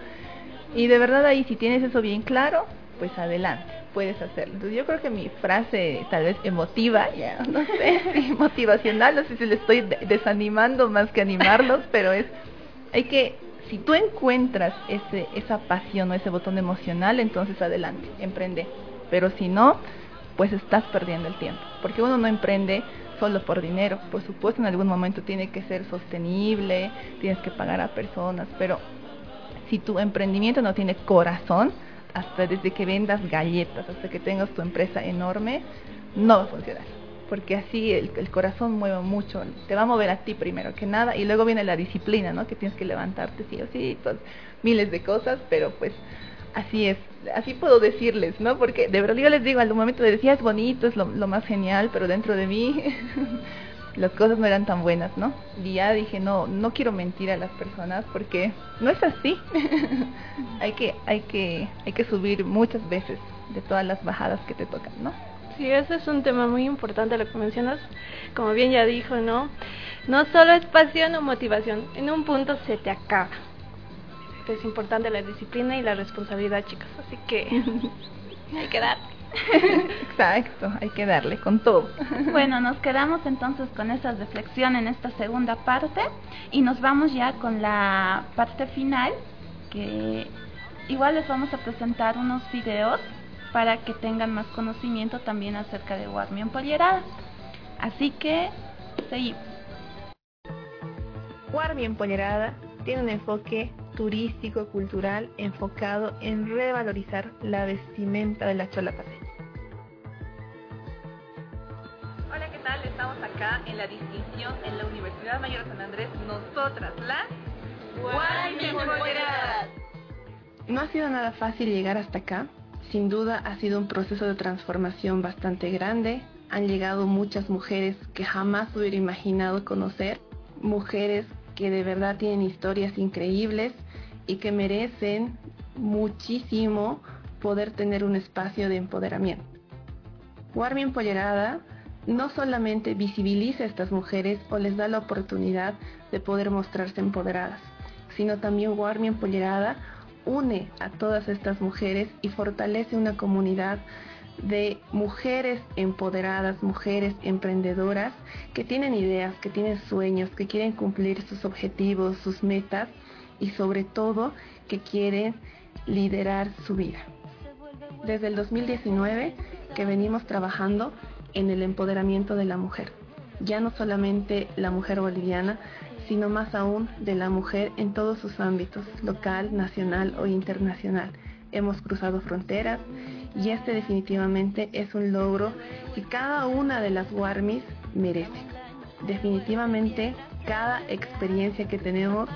Y de verdad ahí si tienes eso bien claro, pues adelante, puedes hacerlo. Entonces yo creo que mi frase tal vez emotiva, ya no sé, motivacional, no sé si le estoy desanimando más que animarlos, pero es, hay que, si tú encuentras ese, esa pasión o ese botón emocional, entonces adelante, emprende. Pero si no, pues estás perdiendo el tiempo, porque uno no emprende solo por dinero, por supuesto en algún momento tiene que ser sostenible, tienes que pagar a personas, pero si tu emprendimiento no tiene corazón, hasta desde que vendas galletas, hasta que tengas tu empresa enorme, no va a funcionar. Porque así el, corazón mueve mucho, te va a mover a ti primero que nada, y luego viene la disciplina, ¿no? Que tienes que levantarte sí o sí, pues, miles de cosas, pero pues así es, así puedo decirles, ¿no? Porque de verdad yo les digo, al momento de decir es bonito, es lo más genial, pero dentro de mí las cosas no eran tan buenas, ¿no? Y ya dije, no, no quiero mentir a las personas porque no es así. hay que, hay que, hay que subir muchas veces de todas las bajadas que te tocan, ¿no? Sí, ese es un tema muy importante lo que mencionas. Como bien ya dijo, ¿no? No solo es pasión o motivación, en un punto se te acaba. Es importante la disciplina y la responsabilidad, chicos. Así que hay que dar. Exacto, hay que darle con todo. Bueno, nos quedamos entonces con esa reflexión en esta segunda parte y nos vamos ya con la parte final que igual les vamos a presentar unos videos para que tengan más conocimiento también acerca de Warmi Empollerada. Así que seguimos. Warmi Empollerada tiene un enfoque turístico cultural enfocado en revalorizar la vestimenta de la chola paseña. Estamos acá en la distinción en la Universidad Mayor de San Andrés, nosotras las No ha sido nada fácil llegar hasta acá. Sin duda ha sido un proceso de transformación bastante grande. Han llegado muchas mujeres que jamás hubiera imaginado conocer, mujeres que de verdad tienen historias increíbles y que merecen muchísimo poder tener un espacio de empoderamiento. Warmi Empollerada no solamente visibiliza a estas mujeres o les da la oportunidad de poder mostrarse empoderadas, sino también Warmi Empollerada une a todas estas mujeres y fortalece una comunidad de mujeres empoderadas, mujeres emprendedoras que tienen ideas, que tienen sueños, que quieren cumplir sus objetivos, sus metas y sobre todo que quieren liderar su vida. Desde el 2019 que venimos trabajando en el empoderamiento de la mujer, ya no solamente la mujer boliviana, sino más aún de la mujer en todos sus ámbitos, local, nacional o internacional. Hemos cruzado fronteras y este definitivamente es un logro que cada una de las Warmis merece. Definitivamente cada experiencia que tenemos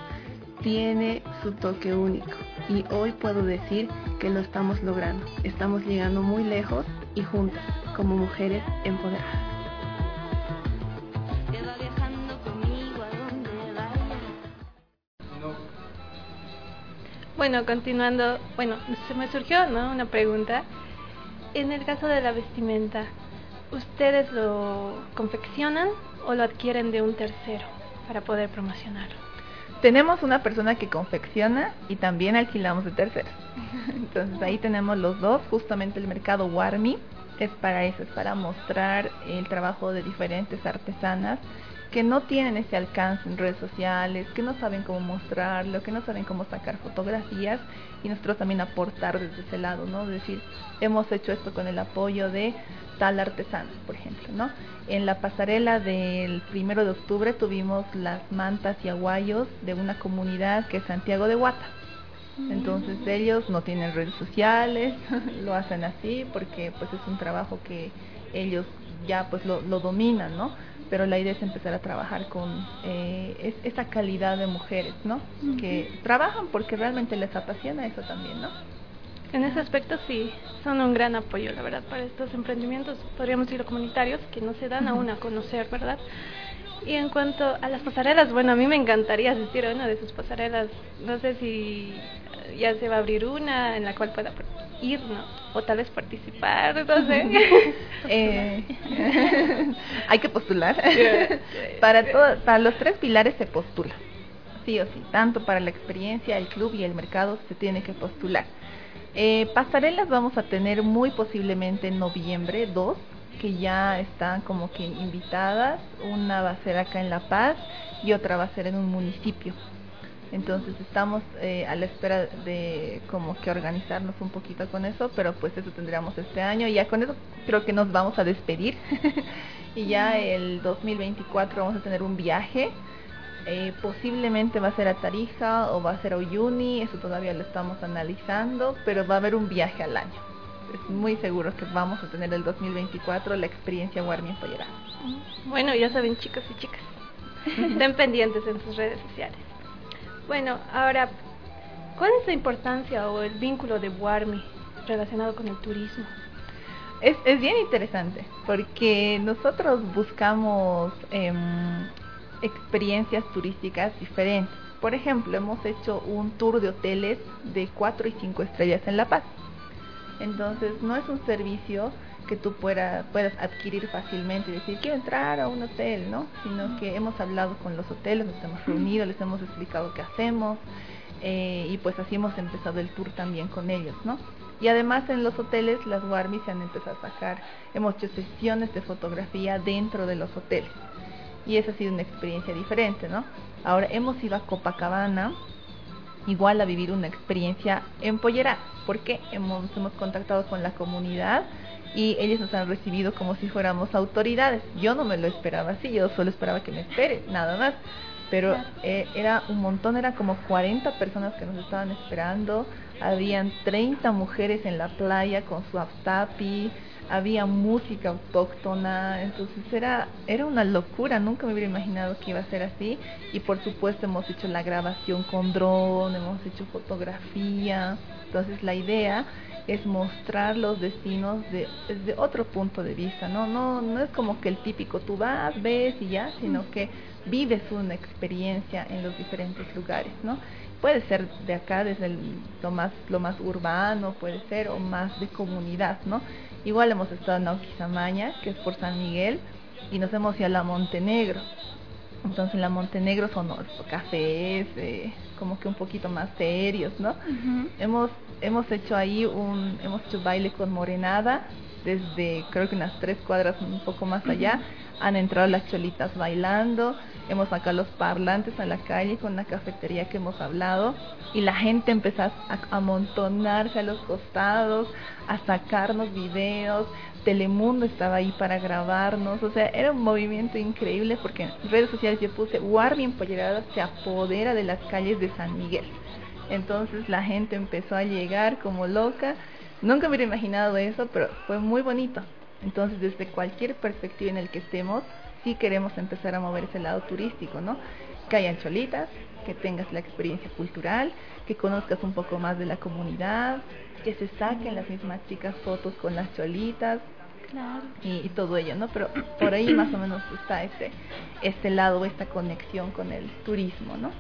tiene su toque único y hoy puedo decir que lo estamos logrando. Estamos llegando muy lejos y juntas como mujeres empoderadas. Bueno, continuando, bueno, se me surgió, ¿no? Una pregunta. En el caso de la vestimenta, ¿ustedes lo confeccionan o lo adquieren de un tercero para poder promocionarlo? Tenemos una persona que confecciona y también alquilamos de terceros. Entonces ahí tenemos los dos, justamente el mercado Warmi es para eso, es para mostrar el trabajo de diferentes artesanas que no tienen ese alcance en redes sociales, que no saben cómo mostrarlo, que no saben cómo sacar fotografías y nosotros también aportar desde ese lado, ¿no? Es decir, hemos hecho esto con el apoyo de tal artesano, por ejemplo, ¿no? En la pasarela del primero de octubre tuvimos las mantas y aguayos de una comunidad que es Santiago de Guata. Entonces ellos no tienen redes sociales, lo hacen así porque pues es un trabajo que ellos ya pues lo, lo dominan, ¿no? pero la idea es empezar a trabajar con eh, esa calidad de mujeres, ¿no? Que trabajan porque realmente les apasiona eso también, ¿no? En ese aspecto sí, son un gran apoyo, la verdad, para estos emprendimientos, podríamos decirlo comunitarios, que no se dan aún a conocer, ¿verdad? Y en cuanto a las pasarelas, bueno, a mí me encantaría asistir a una de sus pasarelas. No sé si ya se va a abrir una en la cual pueda ir, ¿no? O tal vez participar, no sé. eh, hay que postular. para, todo, para los tres pilares se postula. Sí o sí, tanto para la experiencia, el club y el mercado se tiene que postular. Eh, pasarelas vamos a tener muy posiblemente en noviembre, dos, que ya están como que invitadas. Una va a ser acá en La Paz y otra va a ser en un municipio. Entonces estamos eh, a la espera de como que organizarnos un poquito con eso, pero pues eso tendríamos este año y ya con eso creo que nos vamos a despedir y ya el 2024 vamos a tener un viaje, eh, posiblemente va a ser a Tarija o va a ser a Uyuni, eso todavía lo estamos analizando, pero va a haber un viaje al año. es muy seguro que vamos a tener el 2024 la experiencia Warmi Pollera. Bueno, ya saben chicos y chicas, estén pendientes en sus redes sociales. Bueno, ahora, ¿cuál es la importancia o el vínculo de Warmi relacionado con el turismo? Es, es bien interesante porque nosotros buscamos eh, experiencias turísticas diferentes. Por ejemplo, hemos hecho un tour de hoteles de 4 y 5 estrellas en La Paz. Entonces, no es un servicio que tú puedas, puedas adquirir fácilmente y decir, quiero entrar a un hotel, ¿no? Sino que hemos hablado con los hoteles, nos hemos reunido, les hemos explicado qué hacemos eh, y pues así hemos empezado el tour también con ellos, ¿no? Y además en los hoteles las Warmis se han empezado a sacar, hemos hecho sesiones de fotografía dentro de los hoteles y esa ha sido una experiencia diferente, ¿no? Ahora hemos ido a Copacabana igual a vivir una experiencia en Pollera, porque hemos, hemos contactado con la comunidad y ellos nos han recibido como si fuéramos autoridades. Yo no me lo esperaba así, yo solo esperaba que me espere, nada más. Pero eh, era un montón, era como 40 personas que nos estaban esperando, habían 30 mujeres en la playa con su aftapi, había música autóctona, entonces era, era una locura, nunca me hubiera imaginado que iba a ser así y por supuesto hemos hecho la grabación con dron, hemos hecho fotografía, entonces la idea es mostrar los destinos de, desde otro punto de vista, ¿no? No, no es como que el típico tú vas, ves y ya, sino que vives una experiencia en los diferentes lugares, ¿no? Puede ser de acá, desde lo más lo más urbano, puede ser, o más de comunidad, ¿no? Igual hemos estado en Auquisamaña, que es por San Miguel, y nos hemos ido a la Montenegro. Entonces en la Montenegro son cafés, eh, como que un poquito más serios, ¿no? Hemos hemos hecho ahí un hemos hecho baile con morenada desde creo que unas tres cuadras un poco más allá han entrado las cholitas bailando, hemos sacado los parlantes a la calle con la cafetería que hemos hablado y la gente empezó a amontonarse a los costados, a sacarnos videos, Telemundo estaba ahí para grabarnos, o sea, era un movimiento increíble porque en redes sociales yo puse Warmi Empollerada se apodera de las calles de San Miguel. Entonces la gente empezó a llegar como loca. Nunca hubiera imaginado eso, pero fue muy bonito. Entonces, desde cualquier perspectiva en el que estemos, sí queremos empezar a mover ese lado turístico, ¿no? Que hayan cholitas, que tengas la experiencia cultural, que conozcas un poco más de la comunidad, que se saquen las mismas chicas fotos con las cholitas, Claro. Y, y, todo ello, ¿no? Pero por ahí más o menos está este, este lado, esta conexión con el turismo, ¿no?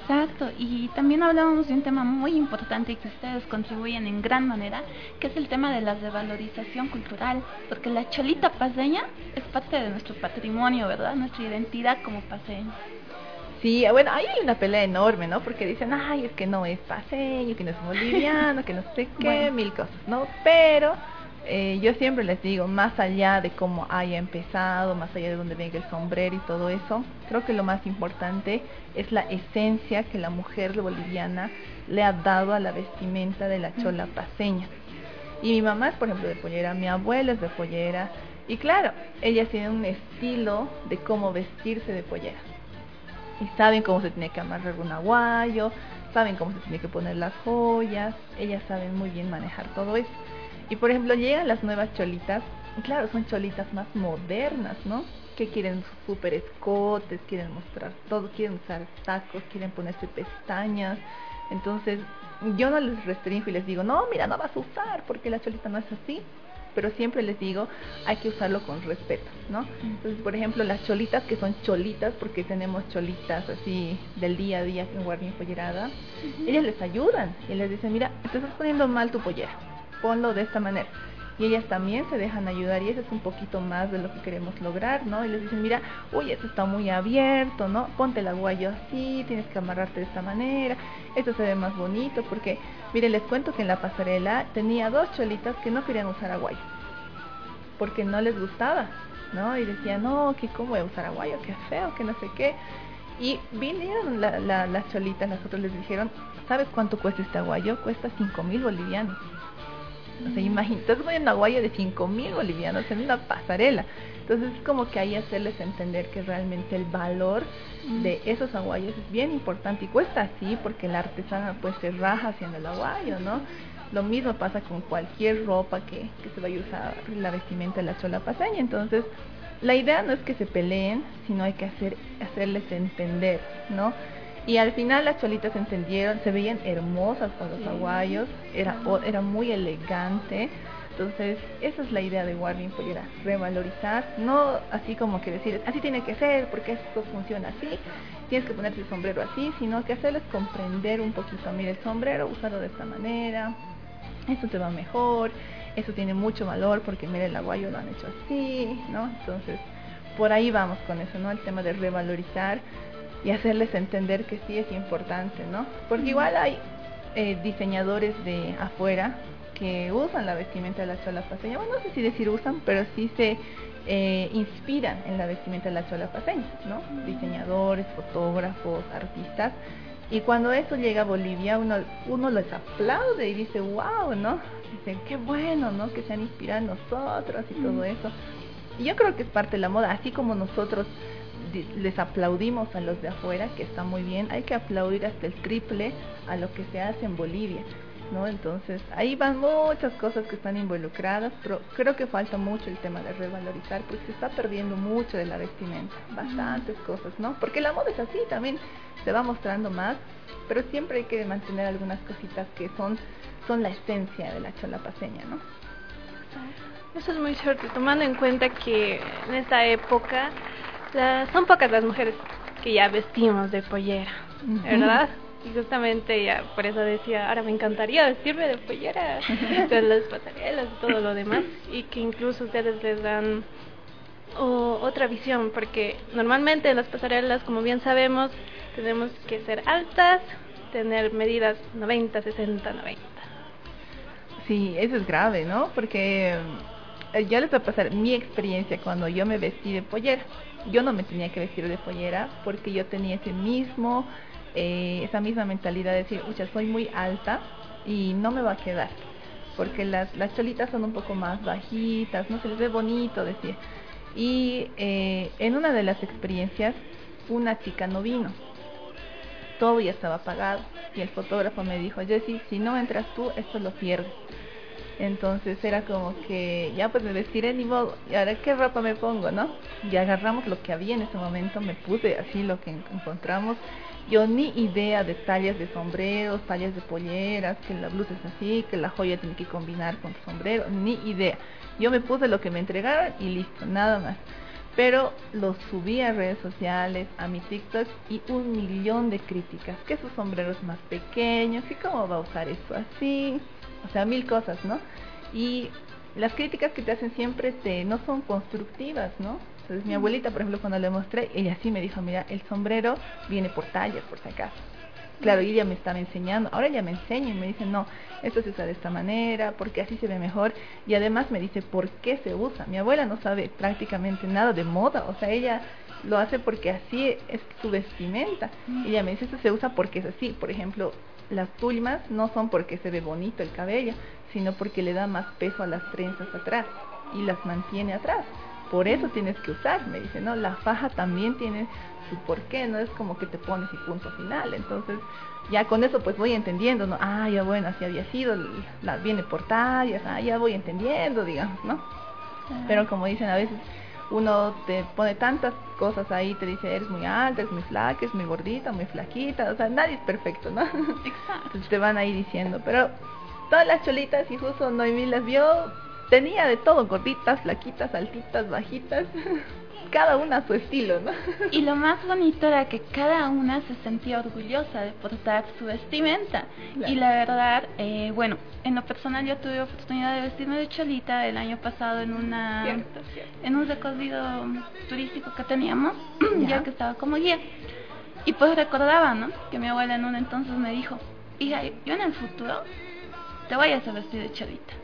Exacto, y también hablábamos de un tema muy importante y que ustedes contribuyen en gran manera, que es el tema de la revalorización cultural, porque la cholita paseña es parte de nuestro patrimonio, ¿verdad? Nuestra identidad como paseños. Sí, bueno, ahí hay una pelea enorme, ¿no? Porque dicen, ay, es que no es paseño, que no es boliviano, que no sé qué, mil cosas, ¿no? Pero eh, yo siempre les digo, más allá de cómo haya empezado, más allá de dónde venga el sombrero y todo eso, creo que lo más importante es la esencia que la mujer boliviana le ha dado a la vestimenta de la chola paseña. Y mi mamá es, por ejemplo, de pollera, mi abuela es de pollera, y claro, ellas tienen un estilo de cómo vestirse de pollera. Y saben cómo se tiene que amarrar un aguayo, saben cómo se tiene que poner las joyas, ellas saben muy bien manejar todo eso. Y por ejemplo, llegan las nuevas cholitas, claro, son cholitas más modernas, ¿no? Que quieren super escotes, quieren mostrar todo, quieren usar tacos, quieren ponerse pestañas. Entonces, yo no les restringo y les digo, no, mira, no vas a usar porque la cholita no es así. Pero siempre les digo, hay que usarlo con respeto, ¿no? Entonces, por ejemplo, las cholitas que son cholitas, porque tenemos cholitas así del día a día en guardia pollerada, ellas les ayudan y les dicen, mira, te estás poniendo mal tu pollera ponlo de esta manera. Y ellas también se dejan ayudar y eso es un poquito más de lo que queremos lograr, ¿no? Y les dicen, mira, uy, esto está muy abierto, ¿no? Ponte el aguayo así, tienes que amarrarte de esta manera, esto se ve más bonito, porque, mire, les cuento que en la pasarela tenía dos cholitas que no querían usar aguayo, porque no les gustaba, ¿no? Y decían, no, que cómo voy a usar aguayo, qué feo, que no sé qué. Y vinieron la, la, las cholitas, las otras les dijeron, ¿sabes cuánto cuesta este aguayo? Cuesta cinco mil bolivianos. O sea, imagínate, poniendo aguayo de 5 mil bolivianos en una pasarela. Entonces es como que ahí hacerles entender que realmente el valor de esos aguayos es bien importante y cuesta así porque la artesana pues se raja haciendo el aguayo, ¿no? Lo mismo pasa con cualquier ropa que, que se vaya a usar la vestimenta de la chola paseña. Entonces, la idea no es que se peleen, sino hay que hacer, hacerles entender, ¿no? Y al final las cholitas se entendieron, se veían hermosas con los aguayos, era, era muy elegante. Entonces, esa es la idea de Warning Pollera, revalorizar, no así como que decir, así tiene que ser, porque esto funciona así, tienes que ponerte el sombrero así, sino que hacerles comprender un poquito, mire, el sombrero usado de esta manera, esto te va mejor, eso tiene mucho valor porque mire, el aguayo lo han hecho así, ¿no? Entonces, por ahí vamos con eso, ¿no? El tema de revalorizar y hacerles entender que sí es importante, ¿no? Porque igual hay eh, diseñadores de afuera que usan la vestimenta de la chola paseña. Bueno, no sé si decir usan, pero sí se eh, inspiran en la vestimenta de la chola paseña, ¿no? Diseñadores, fotógrafos, artistas. Y cuando eso llega a Bolivia, uno, uno les aplaude y dice, wow, ¿no? Dicen, qué bueno, ¿no? Que se han inspirado en nosotros y todo eso. Y yo creo que es parte de la moda, así como nosotros les aplaudimos a los de afuera, que está muy bien, hay que aplaudir hasta el triple a lo que se hace en Bolivia. ¿no? Entonces, ahí van muchas cosas que están involucradas, pero creo que falta mucho el tema de revalorizar, porque se está perdiendo mucho de la vestimenta, bastantes cosas, ¿no? Porque la moda es así, también se va mostrando más, pero siempre hay que mantener algunas cositas que son, son la esencia de la chola paseña, ¿no? Eso es muy cierto, tomando en cuenta que en esta época son pocas las mujeres que ya vestimos de pollera, ¿verdad? Y justamente ya por eso decía, ahora me encantaría vestirme de pollera con las pasarelas y todo lo demás. Y que incluso ustedes les dan otra visión, porque normalmente en las pasarelas, como bien sabemos, tenemos que ser altas, tener medidas 90, 60, 90. Sí, eso es grave, ¿no? Porque eh, ya les va a pasar mi experiencia cuando yo me vestí de pollera. Yo no me tenía que vestir de pollera porque yo tenía ese mismo eh, esa misma mentalidad de decir, ucha, soy muy alta y no me va a quedar, porque las, las cholitas son un poco más bajitas, no se les ve bonito, decía. Y eh, en una de las experiencias, una chica no vino, todo ya estaba apagado y el fotógrafo me dijo, Jessy, si no entras tú, esto lo pierdes. Entonces era como que ya pues me vestiré ni modo, y ahora qué ropa me pongo, ¿no? Y agarramos lo que había en ese momento, me puse así lo que encontramos yo ni idea de tallas de sombreros, tallas de polleras, que la blusa es así, que la joya tiene que combinar con sombrero, ni idea. Yo me puse lo que me entregaron y listo, nada más. Pero lo subí a redes sociales, a mi TikTok y un millón de críticas. Que su sombrero es más pequeño, que cómo va a usar esto así. O sea, mil cosas, ¿no? Y las críticas que te hacen siempre te, no son constructivas, ¿no? Entonces mi abuelita, por ejemplo, cuando le mostré, ella sí me dijo, mira, el sombrero viene por tallas, por si acaso. Claro, y ella me estaba enseñando, ahora ella me enseña y me dice, no, esto se usa de esta manera, porque así se ve mejor, y además me dice, ¿por qué se usa? Mi abuela no sabe prácticamente nada de moda, o sea, ella lo hace porque así es su vestimenta. Y ella me dice, esto se usa porque es así, por ejemplo, las tulmas no son porque se ve bonito el cabello, sino porque le da más peso a las trenzas atrás y las mantiene atrás por eso tienes que usar, me dice, ¿no? La faja también tiene su porqué, no es como que te pones y punto final. Entonces, ya con eso pues voy entendiendo, ¿no? Ah, ya bueno, así había sido, la, viene por tallas, ah, ya voy entendiendo, digamos, ¿no? Pero como dicen a veces, uno te pone tantas cosas ahí, te dice, eres muy alta, eres muy flaca, eres muy gordita, muy flaquita, o sea, nadie es perfecto, ¿no? Exacto. Entonces te van ahí diciendo, pero todas las cholitas y justo Noemí las vio, tenía de todo, gorditas, flaquitas, altitas, bajitas, cada una a su estilo, ¿no? Y lo más bonito era que cada una se sentía orgullosa de portar su vestimenta. Y la verdad, eh, bueno, en lo personal yo tuve oportunidad de vestirme de cholita el año pasado en una en un recorrido turístico que teníamos, ya que estaba como guía. Y pues recordaba, ¿no? Que mi abuela en un entonces me dijo, hija, yo en el futuro te vayas a vestir de cholita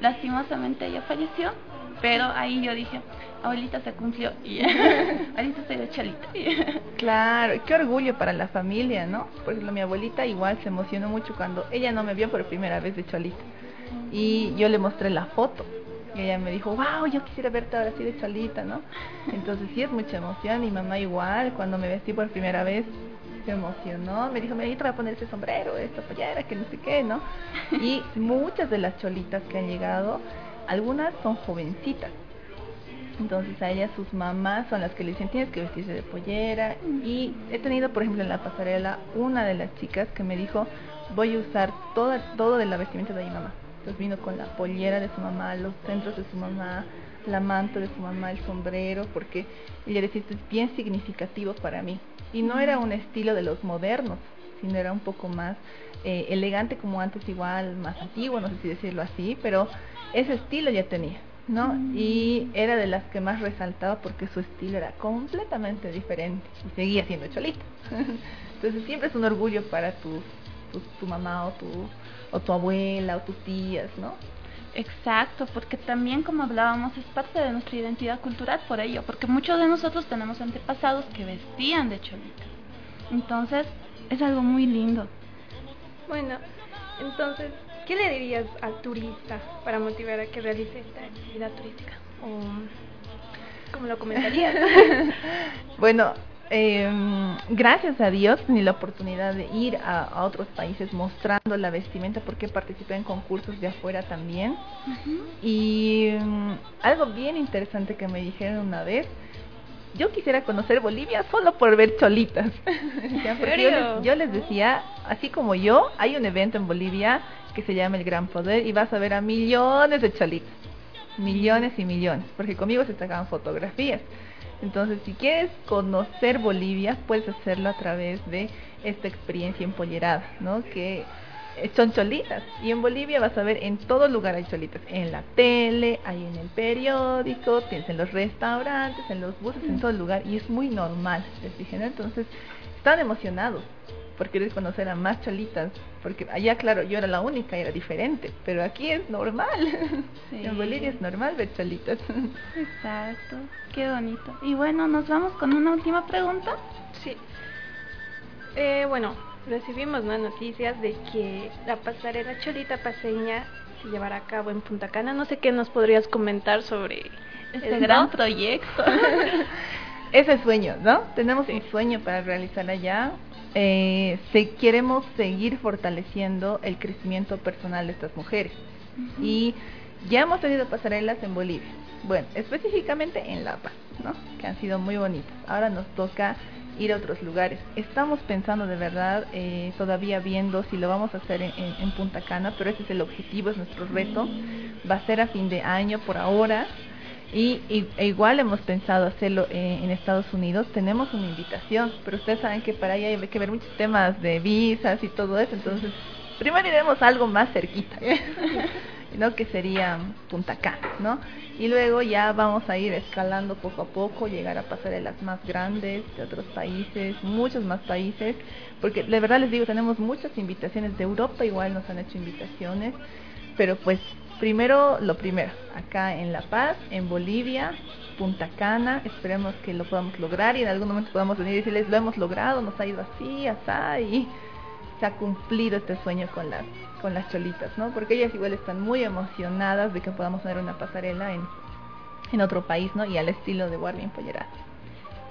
lastimosamente ella falleció, pero ahí yo dije, abuelita se cumplió y ahorita estoy de chalita. claro, qué orgullo para la familia, ¿no? Por ejemplo, mi abuelita igual se emocionó mucho cuando ella no me vio por primera vez de chalita y yo le mostré la foto. Y ella me dijo, wow, yo quisiera verte ahora así de chalita, ¿no? Entonces sí es mucha emoción y mamá igual, cuando me vestí por primera vez, se emocionó, me dijo, mira, yo te voy a poner ese sombrero, esta pollera, que no sé qué, ¿no? Y muchas de las cholitas que han llegado, algunas son jovencitas. Entonces a ellas sus mamás son las que le dicen tienes que vestirse de pollera y he tenido por ejemplo en la pasarela una de las chicas que me dijo voy a usar toda, todo de la vestimenta de mi mamá. Entonces vino con la pollera de su mamá, los centros de su mamá, la manta de su mamá, el sombrero, porque ella decía, esto es bien significativo para mí. Y no era un estilo de los modernos, sino era un poco más eh, elegante como antes igual, más antiguo, no sé si decirlo así, pero ese estilo ya tenía, ¿no? Y era de las que más resaltaba porque su estilo era completamente diferente y seguía siendo cholita. Entonces siempre es un orgullo para tu, tu, tu mamá o tu, o tu abuela o tus tías, ¿no? Exacto, porque también como hablábamos es parte de nuestra identidad cultural por ello, porque muchos de nosotros tenemos antepasados que vestían de cholita. Entonces, es algo muy lindo. Bueno, entonces, ¿qué le dirías al turista para motivar a que realice esta actividad turística? ¿O cómo lo comentarías? bueno, eh, gracias a Dios tenía la oportunidad de ir a, a, otros países mostrando la vestimenta porque participé en concursos de afuera también. Uh -huh. Y um, algo bien interesante que me dijeron una vez, yo quisiera conocer Bolivia solo por ver cholitas. yo les, yo les decía, así como yo, hay un evento en Bolivia que se llama El Gran Poder y vas a ver a millones de cholitas. Millones y millones, porque conmigo se sacaban fotografías. Entonces, si quieres conocer Bolivia, puedes hacerlo a través de esta experiencia empollerada, ¿no? Que son cholitas. Y en Bolivia vas a ver en todo lugar hay cholitas. En la tele, hay en el periódico, tienes en los restaurantes, en los buses, en todo lugar. Y es muy normal, ¿te fijas? Entonces, están emocionados por querer conocer a más cholitas. Porque allá, claro, yo era la única, era diferente. Pero aquí es normal. Sí. En Bolivia es normal ver cholitas. Exacto. Qué bonito. Y bueno, nos vamos con una última pregunta. Sí. Eh, bueno, recibimos más noticias de que la pasarela Cholita Paseña se llevará a cabo en Punta Cana. No sé qué nos podrías comentar sobre este gran proyecto. Ese sueño, ¿no? Tenemos sí. un sueño para realizar allá. Eh, se, queremos seguir fortaleciendo el crecimiento personal de estas mujeres. Uh -huh. Y ya hemos tenido pasarelas en Bolivia. Bueno, específicamente en La Paz, ¿no? Que han sido muy bonitas. Ahora nos toca ir a otros lugares. Estamos pensando de verdad, eh, todavía viendo si lo vamos a hacer en, Punta Cana, pero ese es el objetivo, es nuestro reto. Va a ser a fin de año por ahora. Y, y e igual hemos pensado hacerlo eh, en Estados Unidos. Tenemos una invitación, pero ustedes saben que para allá hay que ver muchos temas de visas y todo eso. Entonces, primero iremos a algo más cerquita. ¿no? que sería Punta Cana, ¿no? Y luego ya vamos a ir escalando poco a poco, llegar a pasarelas más grandes de otros países, muchos más países, porque de verdad les digo, tenemos muchas invitaciones de Europa, igual nos han hecho invitaciones, pero pues primero lo primero, acá en La Paz, en Bolivia, Punta Cana, esperemos que lo podamos lograr y en algún momento podamos venir y decirles, lo hemos logrado, nos ha ido así, así, y se ha cumplido este sueño con las con las cholitas, ¿no? Porque ellas igual están muy emocionadas de que podamos tener una pasarela en, en otro país, ¿no? Y al estilo de Barbie Empollerada.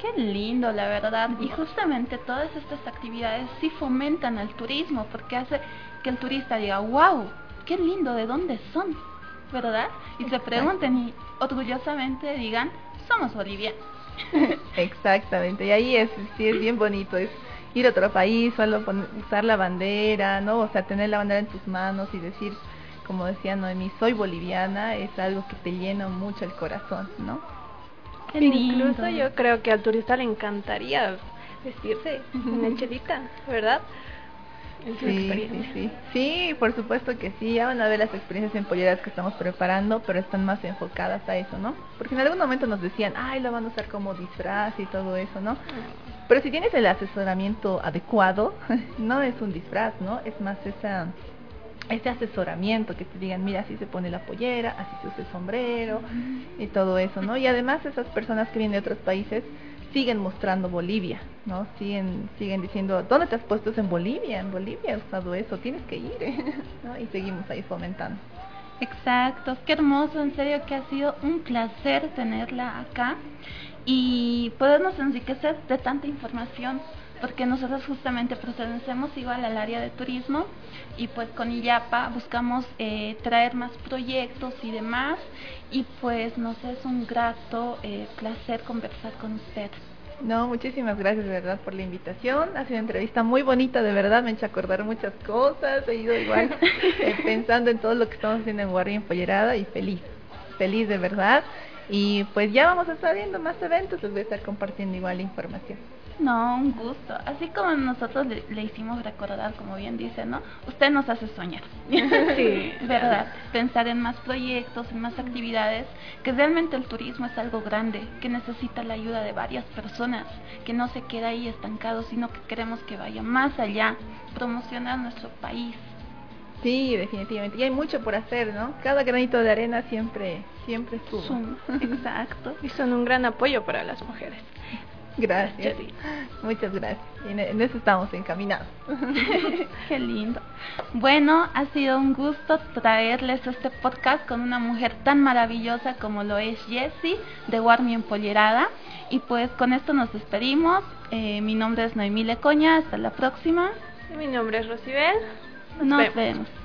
Qué lindo, la verdad. Y justamente todas estas actividades sí fomentan el turismo, porque hace que el turista diga, wow, qué lindo, ¿de dónde son? ¿Verdad? Y Exacto. se pregunten y orgullosamente digan, somos bolivianos. Exactamente, y ahí es, sí es bien bonito, es ir a otro país, solo poner, usar la bandera, ¿no? O sea, tener la bandera en tus manos y decir, como decía Noemí, soy boliviana, es algo que te llena mucho el corazón, ¿no? Qué Incluso yo creo que al turista le encantaría vestirse en chelita, ¿verdad? Sí, sí, sí. Sí, por supuesto que sí. Ya van a ver las experiencias empolleras que estamos preparando, pero están más enfocadas a eso, ¿no? Porque en algún momento nos decían, ay, lo van a usar como disfraz y todo eso, ¿no? Pero si tienes el asesoramiento adecuado, no es un disfraz, ¿no? Es más esa ese asesoramiento que te digan, mira, así se pone la pollera, así se usa el sombrero y todo eso, ¿no? Y además esas personas que vienen de otros países siguen mostrando Bolivia, ¿no? Siguen siguen diciendo, ¿dónde te has puesto en Bolivia? En Bolivia he usado eso, tienes que ir, ¿no? Y seguimos ahí fomentando. Exacto, qué hermoso, en serio que ha sido un placer tenerla acá y podernos enriquecer de tanta información porque nosotros justamente pertenecemos igual al área de turismo y pues con IAPA buscamos eh, traer más proyectos y demás y pues nos es un grato eh, placer conversar con usted. No, muchísimas gracias de verdad por la invitación. Ha sido una entrevista muy bonita, de verdad, me ha hecho acordar muchas cosas. He ido igual eh, pensando en todo lo que estamos haciendo en Guardia Empollerada y feliz, feliz de verdad. Y pues ya vamos a estar viendo más eventos, les voy a estar compartiendo igual la información. No, un gusto. Así como nosotros le, hicimos recordar, como bien dice, ¿no? Usted nos hace soñar. Sí, ¿verdad? Pensar en más proyectos, en más actividades, que realmente el turismo es algo grande, que necesita la ayuda de varias personas, que no se queda ahí estancado, sino que queremos que vaya más allá, promocionar nuestro país. Sí, definitivamente. Y hay mucho por hacer, ¿no? Cada granito de arena siempre, siempre suma. Exacto. Y son un gran apoyo para las mujeres. Gracias. Muchas gracias. En eso estamos encaminados. Qué lindo. Bueno, ha sido un gusto traerles este podcast con una mujer tan maravillosa como lo es Jessie de Warmi Empollerada. Y pues con esto nos despedimos. Eh, mi nombre es Noemí Lecoña. Hasta la próxima. mi nombre es Rosibel. Nos, vemos.